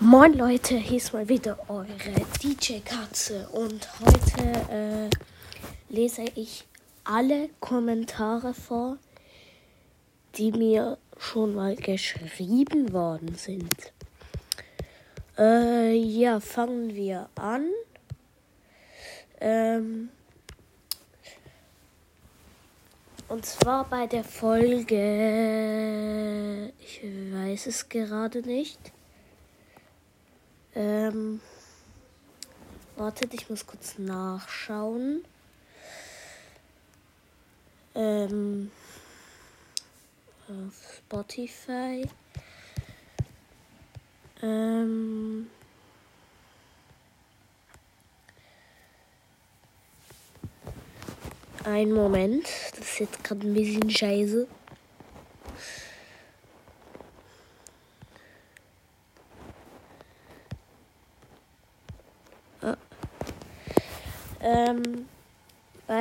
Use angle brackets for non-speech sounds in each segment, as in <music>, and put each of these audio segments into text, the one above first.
Moin Leute, hier ist mal wieder eure DJ Katze und heute äh, lese ich alle Kommentare vor, die mir schon mal geschrieben worden sind. Äh, ja, fangen wir an. Ähm, und zwar bei der Folge, ich weiß es gerade nicht. Ähm, wartet, ich muss kurz nachschauen. Ähm, auf Spotify. Ähm, ein Moment, das ist jetzt gerade ein bisschen scheiße.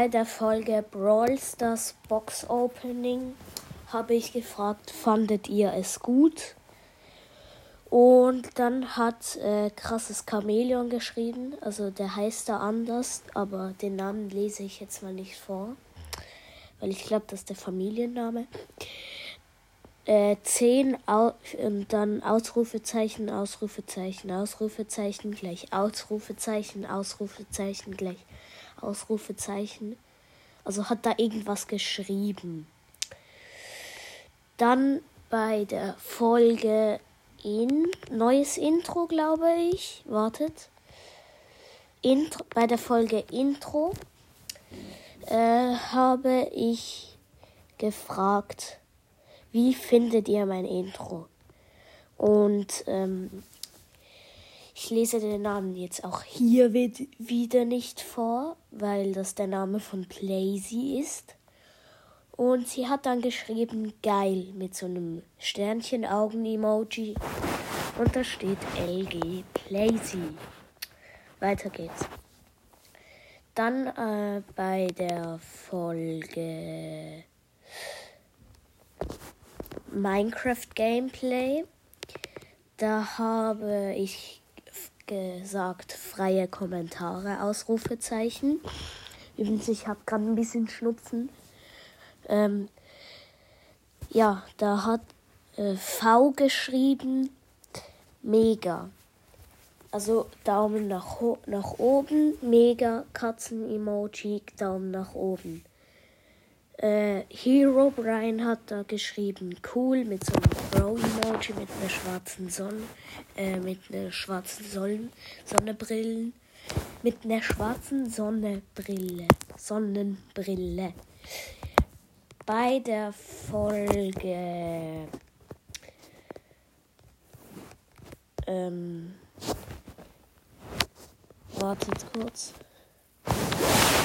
Bei der Folge Brawl Stars Box Opening habe ich gefragt, fandet ihr es gut? Und dann hat äh, krasses Chamäleon geschrieben, also der heißt da anders, aber den Namen lese ich jetzt mal nicht vor, weil ich glaube, das ist der Familienname. Äh, 10 Au und dann Ausrufezeichen, Ausrufezeichen, Ausrufezeichen gleich Ausrufezeichen, Ausrufezeichen gleich Ausrufezeichen. Also hat da irgendwas geschrieben. Dann bei der Folge in neues Intro, glaube ich. Wartet. Intro, bei der Folge Intro äh, habe ich gefragt, wie findet ihr mein Intro? Und ähm, ich lese den Namen jetzt auch hier wieder nicht vor, weil das der Name von Playsy ist. Und sie hat dann geschrieben, geil, mit so einem Sternchen-Augen-Emoji. Und da steht LG Playsy. Weiter geht's. Dann äh, bei der Folge Minecraft Gameplay. Da habe ich gesagt, freie Kommentare, Ausrufezeichen. Übrigens, ich habe gerade ein bisschen Schnupfen. Ähm, ja, da hat äh, V geschrieben, mega. Also Daumen nach, nach oben, mega, Katzen-Emoji, Daumen nach oben. Äh, Hero Brian hat da geschrieben, cool, mit so einem Bro-Emoji, mit einer schwarzen Sonne, äh, mit einer schwarzen Sonnen Sonnenbrillen, mit einer schwarzen Sonnenbrille, Sonnenbrille. Bei der Folge, ähm, wartet kurz.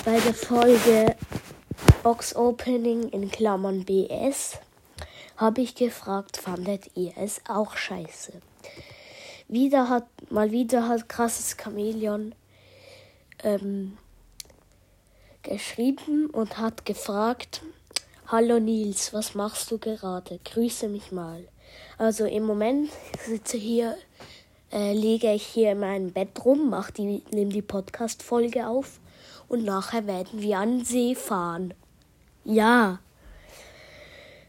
Bei der Folge Box Opening in Klammern BS habe ich gefragt, fandet ihr es auch scheiße? Wieder hat, mal wieder hat krasses Chamäleon ähm, geschrieben und hat gefragt, Hallo Nils, was machst du gerade? Grüße mich mal. Also im Moment sitze hier, äh, lege ich hier in meinem Bett rum, mach die, nehme die Podcast-Folge auf und nachher werden wir an den See fahren. Ja.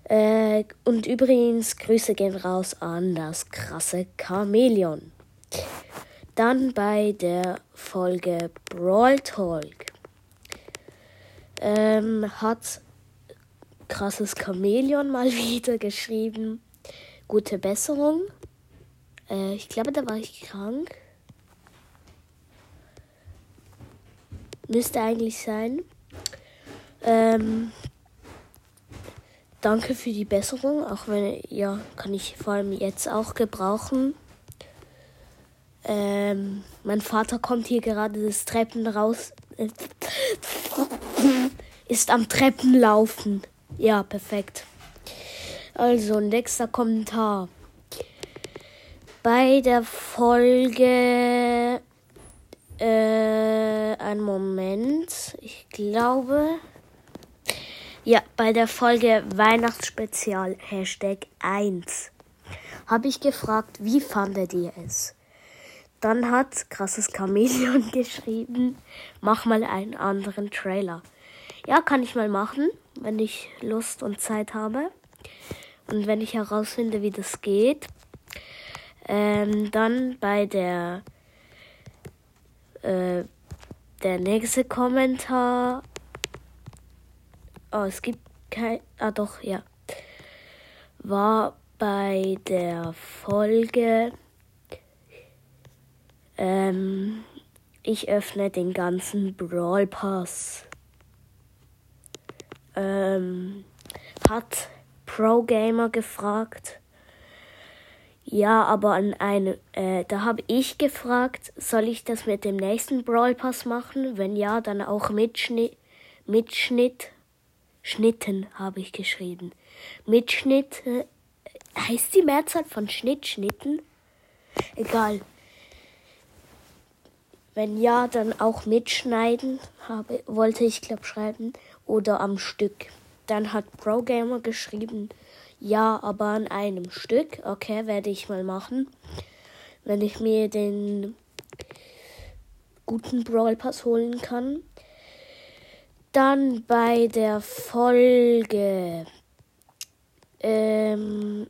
Äh, und übrigens, Grüße gehen raus an das krasse Chamäleon. Dann bei der Folge Brawl Talk ähm, hat krasses Chamäleon mal <laughs> wieder geschrieben. Gute Besserung. Äh, ich glaube, da war ich krank. Müsste eigentlich sein. Ähm, danke für die Besserung, auch wenn, ja, kann ich vor allem jetzt auch gebrauchen. Ähm, mein Vater kommt hier gerade das Treppen raus. Äh, ist am Treppenlaufen. Ja, perfekt. Also, nächster Kommentar. Bei der Folge. Äh, ein Moment. Ich glaube. Ja, bei der Folge Weihnachtsspezial Hashtag 1 habe ich gefragt, wie fandet ihr es? Dann hat krasses Chameleon <laughs> geschrieben, mach mal einen anderen Trailer. Ja, kann ich mal machen, wenn ich Lust und Zeit habe. Und wenn ich herausfinde, wie das geht. Ähm, dann bei der äh, der nächste Kommentar. Oh, es gibt kein. Ah, doch, ja. War bei der Folge. Ähm, ich öffne den ganzen Brawl Pass. Ähm, hat Pro Gamer gefragt. Ja, aber an eine, äh, da habe ich gefragt, soll ich das mit dem nächsten Brawl Pass machen? Wenn ja, dann auch mit Schnitt, mit Schnitt, Schnitten habe ich geschrieben. Mitschnitt, äh, heißt die Mehrzahl von Schnitt, Schnitten? Egal. Wenn ja, dann auch mitschneiden, habe, wollte ich glaube schreiben, oder am Stück. Dann hat Pro Gamer geschrieben, ja, aber an einem Stück. Okay, werde ich mal machen. Wenn ich mir den guten Brawl Pass holen kann. Dann bei der Folge. Ähm,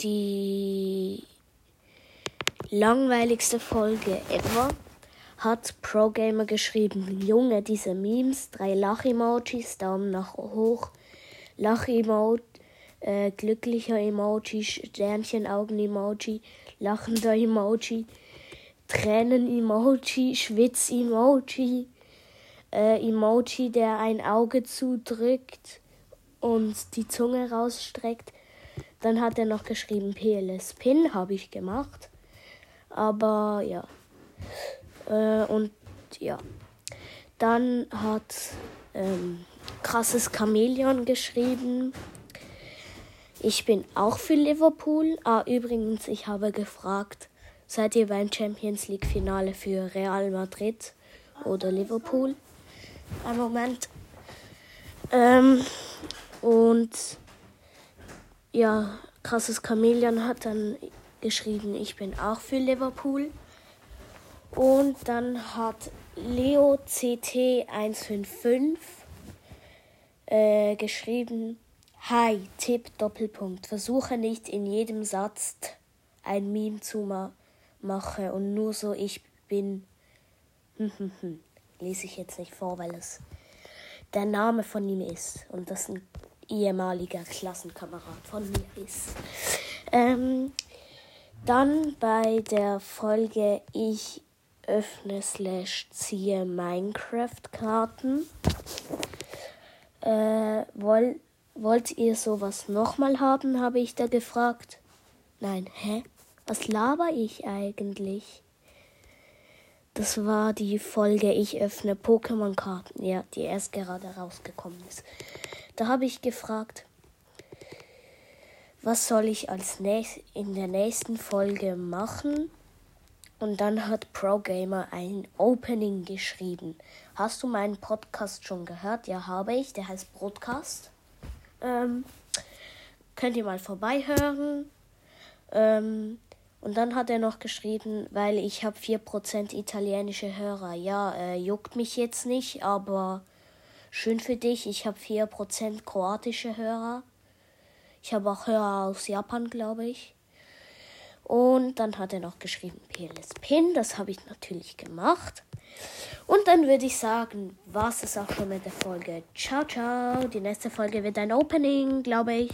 die langweiligste Folge ever hat Pro Gamer geschrieben. Junge, diese Memes, drei Lach-Emojis, Daumen nach hoch, Lach-Emoji, äh, glücklicher Emoji, Sternchen-Augen-Emoji, lachender Emoji, Tränen-Emoji, Schwitz-Emoji, äh, Emoji, der ein Auge zudrückt und die Zunge rausstreckt. Dann hat er noch geschrieben PLS-Pin, habe ich gemacht. Aber ja. Äh, und ja. Dann hat ähm, krasses Chamäleon geschrieben. Ich bin auch für Liverpool. Ah, übrigens, ich habe gefragt, seid ihr beim Champions League Finale für Real Madrid oder Liverpool? Ein Moment. Ähm, und ja, krasses Chamäleon hat dann geschrieben, ich bin auch für Liverpool. Und dann hat Leo CT 155 äh, geschrieben, Hi, Tipp, Doppelpunkt. Versuche nicht in jedem Satz ein Meme zu ma machen und nur so ich bin. <laughs> Lese ich jetzt nicht vor, weil es der Name von ihm ist und das ein ehemaliger Klassenkamerad von mir ist. Ähm, dann bei der Folge Ich öffne slash ziehe Minecraft-Karten. Äh, woll, wollt ihr sowas nochmal haben, habe ich da gefragt. Nein, hä? Was laber ich eigentlich? Das war die Folge Ich öffne Pokémon-Karten, ja, die erst gerade rausgekommen ist. Da habe ich gefragt, was soll ich als nächst, in der nächsten Folge machen? Und dann hat Pro Gamer ein Opening geschrieben. Hast du meinen Podcast schon gehört? Ja, habe ich. Der heißt Broadcast. Ähm, könnt ihr mal vorbeihören. Ähm, und dann hat er noch geschrieben, weil ich habe 4% italienische Hörer. Ja, äh, juckt mich jetzt nicht, aber schön für dich. Ich habe 4% kroatische Hörer. Ich habe auch Hörer aus Japan, glaube ich. Und dann hat er noch geschrieben PLS Pin. Das habe ich natürlich gemacht. Und dann würde ich sagen, war es auch schon mit der Folge. Ciao, ciao. Die nächste Folge wird ein Opening, glaube ich.